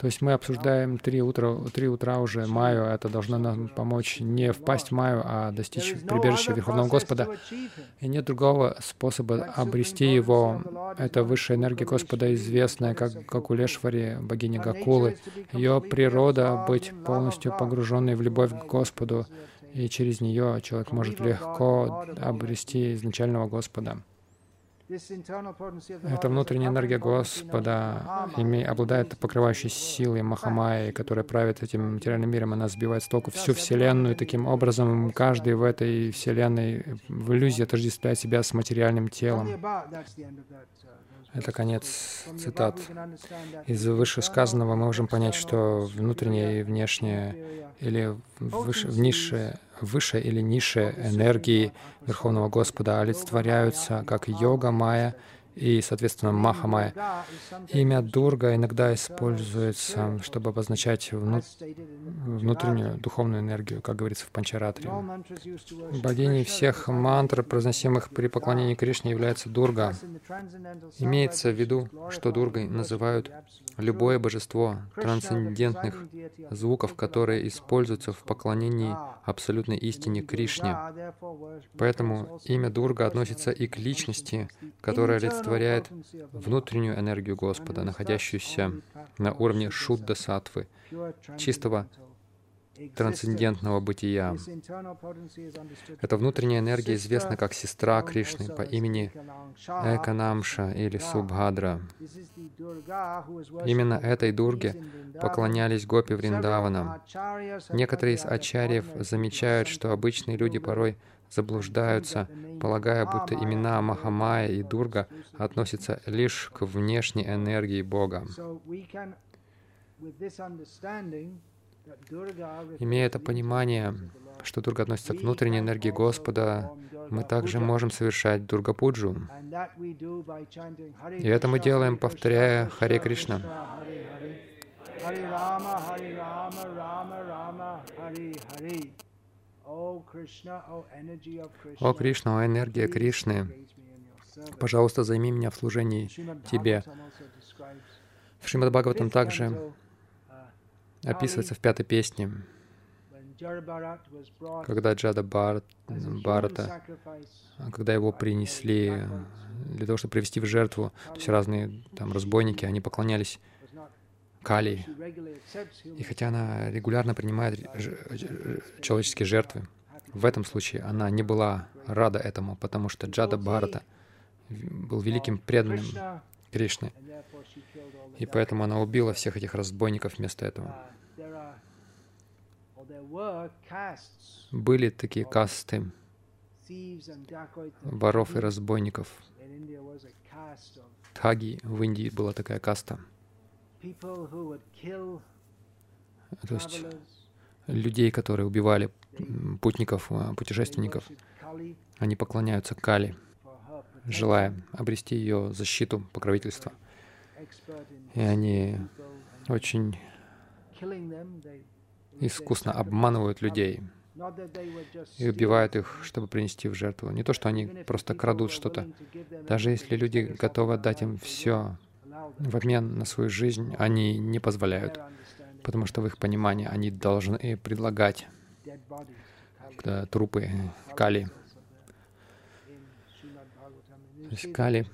То есть мы обсуждаем три утра, три утра уже Маю, это должно нам помочь не впасть в Маю, а достичь прибежища Верховного Господа. И нет другого способа обрести его. Это высшая энергия Господа, известная как Гакулешвари, богиня Гакулы. Ее природа — быть полностью погруженной в любовь к Господу, и через нее человек может легко обрести изначального Господа. Эта внутренняя энергия Господа обладает покрывающей силой Махамайи, которая правит этим материальным миром. Она сбивает с толку всю Вселенную. Таким образом, каждый в этой Вселенной в иллюзии отождествляет себя с материальным телом. Это конец цитат. Из вышесказанного мы можем понять, что внутреннее и внешнее или выше, низшее, выше или низшие энергии Верховного Господа олицетворяются как йога, майя и, соответственно, Махамая. Имя Дурга иногда используется, чтобы обозначать вну... внутреннюю духовную энергию, как говорится в Панчаратре. Богиней всех мантр, произносимых при поклонении Кришне, является Дурга. Имеется в виду, что Дургой называют любое божество трансцендентных звуков, которые используются в поклонении абсолютной истине Кришне. Поэтому имя Дурга относится и к личности, которая олицетворяет внутреннюю энергию Господа, находящуюся на уровне Шудда Сатвы, чистого трансцендентного бытия. Эта внутренняя энергия известна как сестра Кришны по имени Эканамша или Субхадра. Именно этой Дурге поклонялись гопи Вриндаванам. Некоторые из ачарьев замечают, что обычные люди порой заблуждаются, полагая, будто имена Махамая и Дурга относятся лишь к внешней энергии Бога. Имея это понимание, что Дурга относится к внутренней энергии Господа, мы также можем совершать Дургапуджу. И это мы делаем, повторяя Харе Кришна. Харе Рама, Харе Рама, Рама Рама, Харе Харе. О Кришна, о энергия Кришны, пожалуйста, займи меня в служении Тебе. В Шримад Бхагаватам также описывается в пятой песне, когда Джада Барат, Барата, когда его принесли для того, чтобы привести в жертву, то есть разные там разбойники, они поклонялись Кали. И хотя она регулярно принимает человеческие жертвы, в этом случае она не была рада этому, потому что Джада Бхарата был великим преданным Кришны. И поэтому она убила всех этих разбойников вместо этого. Были такие касты воров и разбойников. Тхаги в Индии была такая каста. То есть людей, которые убивали путников, а, путешественников. Они поклоняются Кали, желая обрести ее защиту, покровительство. И они очень искусно обманывают людей и убивают их, чтобы принести в жертву. Не то, что они просто крадут что-то. Даже если люди готовы отдать им все в обмен на свою жизнь, они не позволяют, потому что в их понимании они должны предлагать трупы Кали. То есть Кали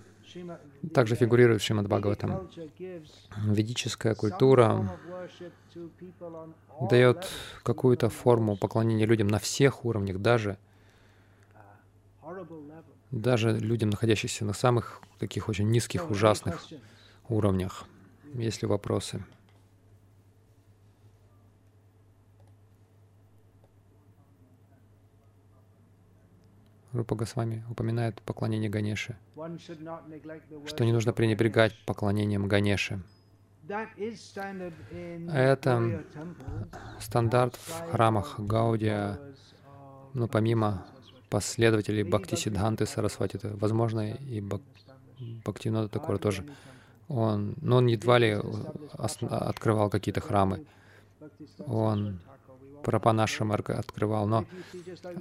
также фигурирует в Шримад Бхагаватам. Ведическая культура дает какую-то форму поклонения людям на всех уровнях, даже, даже людям, находящимся на самых таких очень низких, ужасных уровнях. Есть ли вопросы? Рупа Госвами упоминает поклонение Ганеше, что не нужно пренебрегать поклонением Ганеше. Это стандарт в храмах Гаудия, но ну, помимо последователей Бхакти Сиддханты Сарасвати, возможно и. Бхактинода Такура тоже. Он, но он едва ли открывал какие-то храмы. Он Прапанашам открывал, но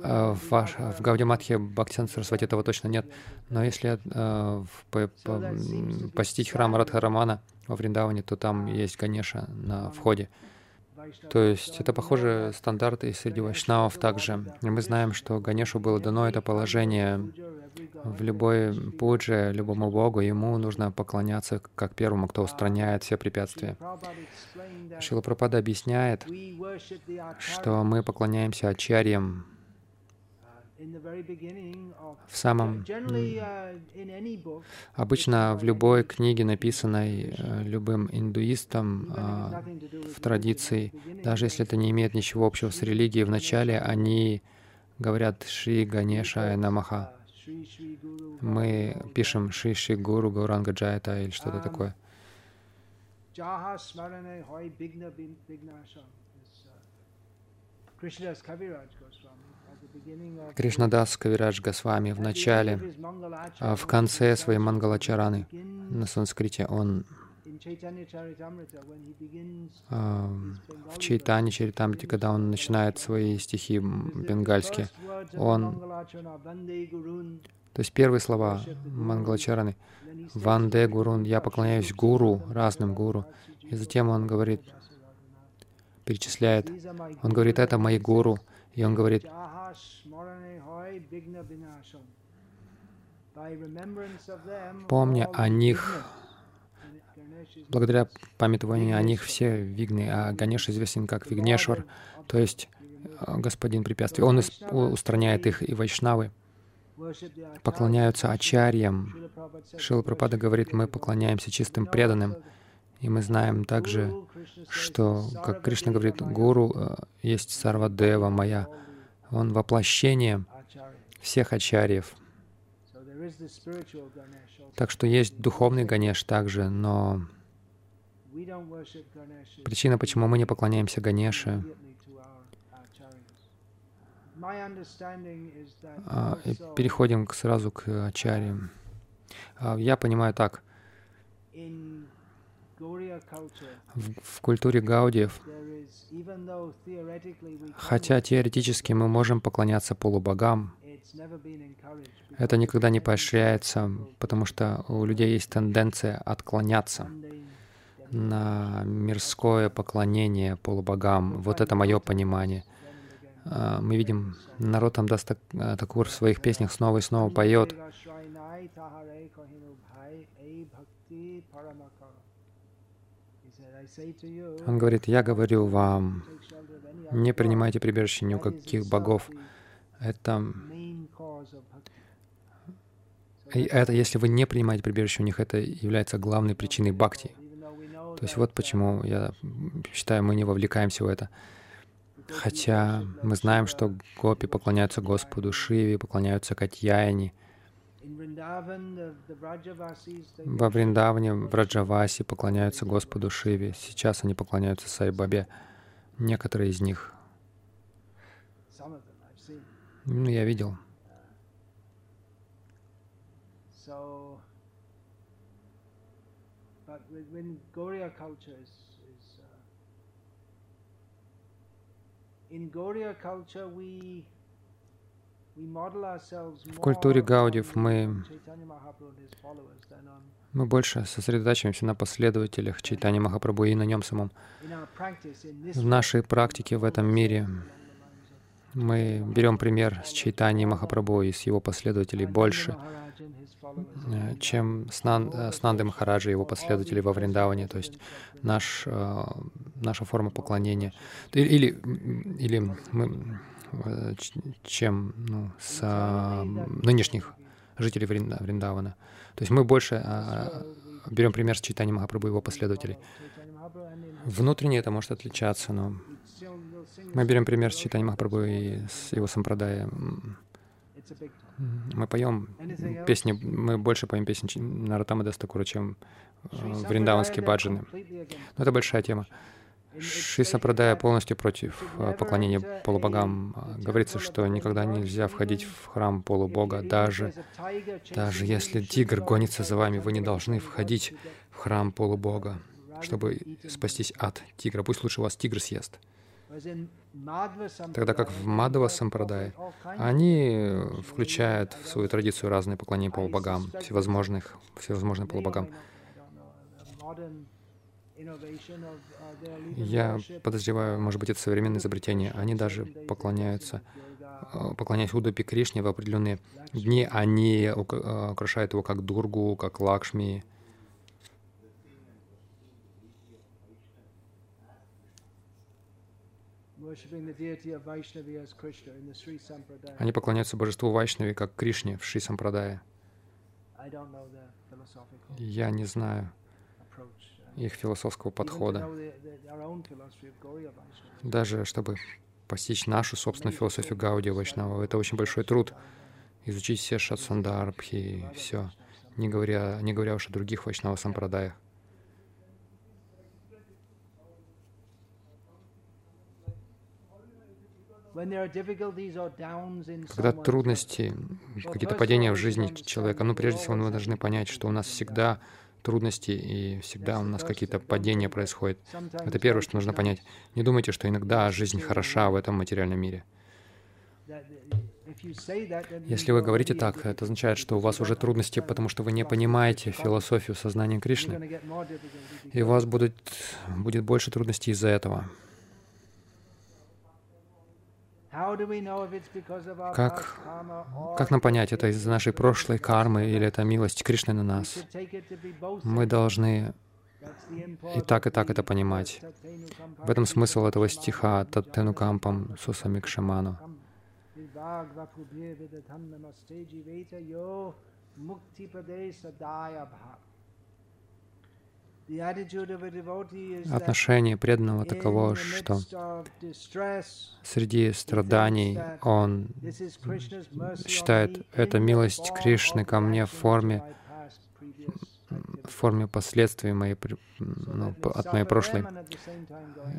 э, в, ваш, в Гаудиматхе Бхактисан Сарасвати этого точно нет. Но если э, по, по, посетить храм Радхарамана во Вриндаване, то там есть Ганеша на входе. То есть это похоже стандарты среди вайшнавов также. И мы знаем, что Ганешу было дано это положение в любой пудже, любому богу, ему нужно поклоняться как первому, кто устраняет все препятствия. Шила Пропада объясняет, что мы поклоняемся ачарьям в самом... Обычно в любой книге, написанной э, любым индуистом а, в традиции, даже если это не имеет ничего общего с религией, вначале они говорят «Шри Ганеша Намаха». Мы пишем «Шри Шри Гуру Гауранга Джайта» или что-то такое. Krishnadas Kaviraj Goswami Кришнадас Кавирадж Госвами в начале, а в конце своей Мангалачараны. На санскрите он а, в Чайтане Чаритамрите, когда он начинает свои стихи бенгальские, он, то есть первые слова Мангалачараны, Ванде Гурун, я поклоняюсь гуру, разным гуру, и затем он говорит, перечисляет, он говорит, это мои гуру, и он говорит, Помня о них, благодаря памятованию о них все вигны, а Ганеш известен как Вигнешвар, то есть э, господин препятствий. Он устраняет их, и вайшнавы поклоняются ачарьям. Шила Прабхада говорит, мы поклоняемся чистым преданным. И мы знаем также, что, как Кришна говорит, Гуру э, есть Сарвадева моя. Он воплощение всех ачарьев. Так что есть духовный Ганеш также, но причина, почему мы не поклоняемся Ганеше, а, переходим сразу к ачарьям. А, я понимаю так. В, культуре гаудиев, хотя теоретически мы можем поклоняться полубогам, это никогда не поощряется, потому что у людей есть тенденция отклоняться на мирское поклонение полубогам. Вот это мое понимание. А, мы видим, народ там даст Такур в своих песнях снова и снова поет. Он говорит, я говорю вам, не принимайте прибежище ни у каких богов. Это, это, если вы не принимаете прибежище у них, это является главной причиной бхакти. То есть вот почему я считаю, мы не вовлекаемся в это. Хотя мы знаем, что гопи поклоняются Господу Шиве, поклоняются Катьяйне — во Вриндаване, в Раджавасе поклоняются Господу Шиве. Сейчас они поклоняются Сайбабе. Некоторые из них. Ну, я видел. In Gauriya culture, we в культуре Гаудиев мы, мы больше сосредотачиваемся на последователях Чайтани Махапрабху и на нем самом. В нашей практике в этом мире мы берем пример с Чайтани Махапрабху и с его последователей больше, чем с, Нан, э, с Нанды Махараджи и его последователей во Вриндаване. То есть наш, э, наша форма поклонения. Или, или мы чем ну, с а, нынешних жителей Вриндавана. То есть мы больше а, берем пример с Чайтани Махапрабху и его последователей. Внутренне это может отличаться, но мы берем пример с Чайтани Махапрабху и с его сампрадая. Мы поем песни, мы больше поем песни Наратама Дастакура, чем э, вриндаванские баджаны. Но это большая тема. Шиса Прадая полностью против э, поклонения полубогам. Говорится, что никогда нельзя входить в храм полубога, даже, даже если тигр гонится за вами, вы не должны входить в храм полубога, чтобы спастись от тигра. Пусть лучше вас тигр съест. Тогда как в Мадава Сампрадае, они включают в свою традицию разные поклонения полубогам, всевозможных, всевозможным полубогам. Я подозреваю, может быть, это современное изобретение. Они даже поклоняются, э, поклоняясь Удупи Кришне в определенные дни, они э, украшают его как Дургу, как Лакшми. Они поклоняются божеству Вайшнави как Кришне в Шри Сампрадае. Я не знаю их философского подхода. Даже чтобы постичь нашу собственную философию Гаудия Вайшнава, это очень большой труд. Изучить все Шатсандарбхи и все, не говоря, не говоря уж о других Вайшнава сампрадаях. Когда трудности, какие-то падения в жизни человека, ну, прежде всего, мы должны понять, что у нас всегда трудности, и всегда у нас какие-то падения происходят. Это первое, что нужно понять. Не думайте, что иногда жизнь хороша в этом материальном мире. Если вы говорите так, это означает, что у вас уже трудности, потому что вы не понимаете философию сознания Кришны, и у вас будет, будет больше трудностей из-за этого. Как, как нам понять, это из-за нашей прошлой кармы или это милость Кришны на нас? Мы должны и так, и так это понимать. В этом смысл этого стиха «Таттену кампам сусами кшаману». Отношение преданного таково, что среди страданий он считает это милость Кришны ко мне в форме в форме последствий моей, ну, от моей прошлой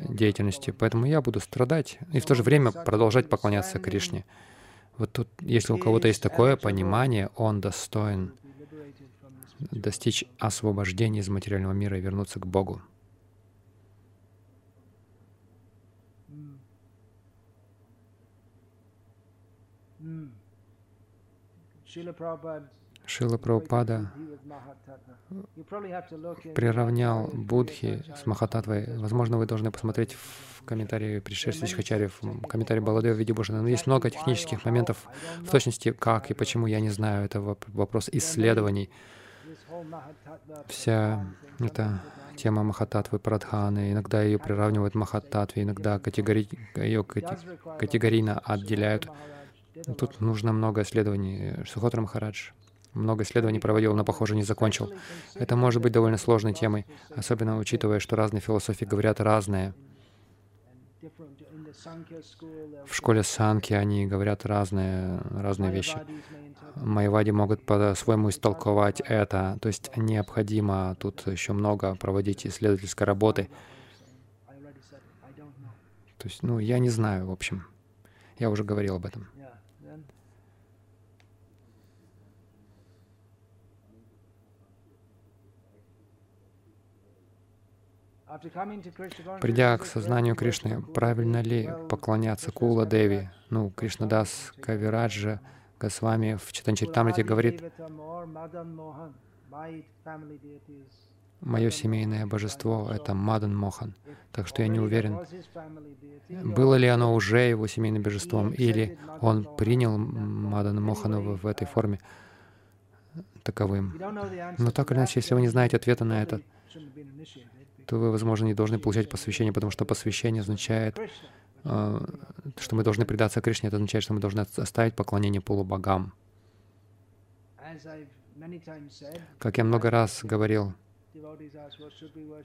деятельности. Поэтому я буду страдать и в то же время продолжать поклоняться Кришне. Вот тут, если у кого-то есть такое понимание, он достоин достичь освобождения из материального мира и вернуться к Богу. Шила Прабхупада приравнял Будхи с Махататвой. Возможно, вы должны посмотреть в комментарии пришествия Хачарьев, комментарий Баладева Видибушина. Но есть много технических моментов, в точности как и почему, я не знаю. Это вопрос исследований вся эта тема Махататвы Прадханы, иногда ее приравнивают к Махататве, иногда категори... ее категорийно отделяют. Тут нужно много исследований. Сухотра Махарадж много исследований проводил, но, похоже, не закончил. Это может быть довольно сложной темой, особенно учитывая, что разные философии говорят разное. В школе Санки они говорят разные, разные вещи. Майвади могут по-своему истолковать это. То есть необходимо тут еще много проводить исследовательской работы. То есть, ну, я не знаю, в общем. Я уже говорил об этом. Придя к сознанию Кришны, правильно ли поклоняться Кула Деви? Ну, Кришнадас Кавираджа Госвами в Читанчаритамрите говорит, Мое семейное божество — это Мадан Мохан, так что я не уверен, было ли оно уже его семейным божеством, или он принял Мадана Мохана в этой форме таковым. Но так или иначе, если вы не знаете ответа на это, то вы, возможно, не должны получать посвящение, потому что посвящение означает, что мы должны предаться Кришне, это означает, что мы должны оставить поклонение полубогам. Как я много раз говорил,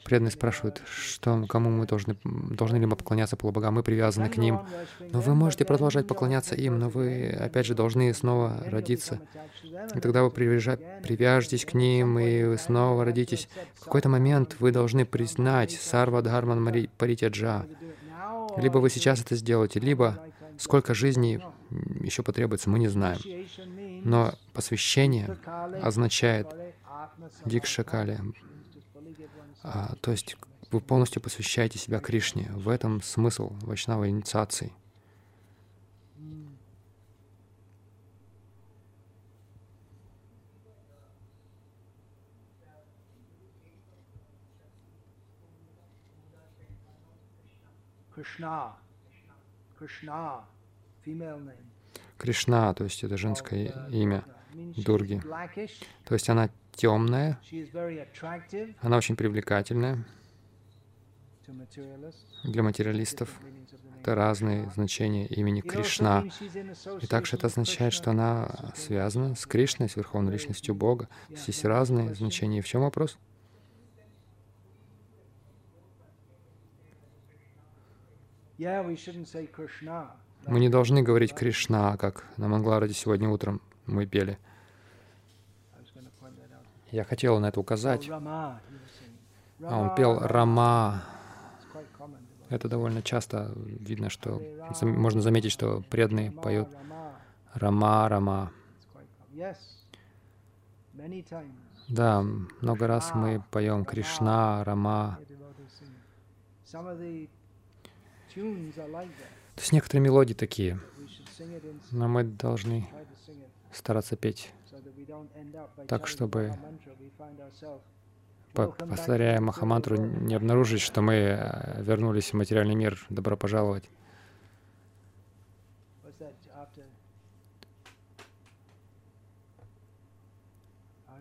Преданные спрашивают, что, кому мы должны, должны ли мы поклоняться полубогам, мы привязаны к ним. Но вы можете продолжать поклоняться им, но вы, опять же, должны снова родиться. И тогда вы привяжетесь к ним, и вы снова родитесь. В какой-то момент вы должны признать Сарва Дхарман Паритяджа. Либо вы сейчас это сделаете, либо сколько жизней еще потребуется, мы не знаем. Но посвящение означает Дикшакали, а, то есть вы полностью посвящаете себя Кришне. В этом смысл вайшнава инициации. Кришна. Кришна. Кришна, то есть это женское имя Дурги. То есть она темная, она очень привлекательная для материалистов. Это разные значения имени Кришна. И также это означает, что она связана с Кришной, с Верховной Личностью Бога. Здесь разные значения. В чем вопрос? Мы не должны говорить Кришна, как на Мангладе сегодня утром мы пели. Я хотел на это указать. А он пел Рама. Это довольно часто видно, что можно заметить, что преданные поют Рама, Рама. Да, много раз мы поем Кришна, Рама. То есть некоторые мелодии такие, но мы должны стараться петь так, чтобы, повторяя Махамантру, не обнаружить, что мы э, вернулись в материальный мир. Добро пожаловать.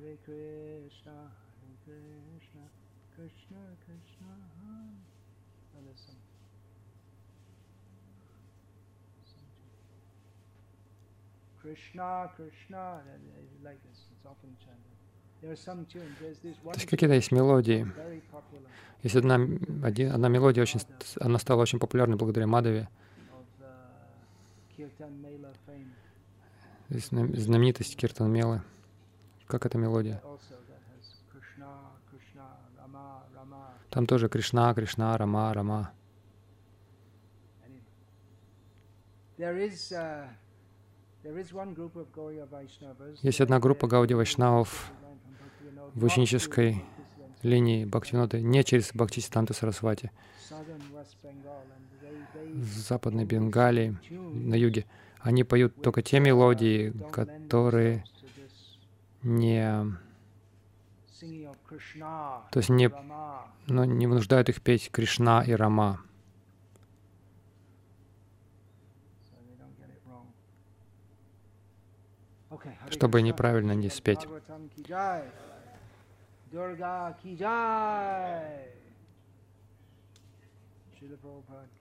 Hare Krishna, Krishna Krishna, Hare. Oh, there's some. some tune. Krishna, Krishna, and I like this. It's often chanted. There are some tunes. There's this one То есть какие-то есть мелодии. Есть одна, один- одна мелодия, очень, она стала очень популярной благодаря Мадаве. uh, знаменитость Киртан Мелы. Как эта мелодия? Там тоже Кришна, Кришна, Рама, Рама. Anyway, there is uh, Есть одна группа Гауди Вайшнавов в ученической линии Бхактивиноды, не через Бхактисиданта Сарасвати, в Западной Бенгалии, на юге. Они поют только те мелодии, которые не, то есть не, но не вынуждают их петь Кришна и Рама. Чтобы неправильно не спеть. Durga ki jai. Srila Prabhupada ki jai.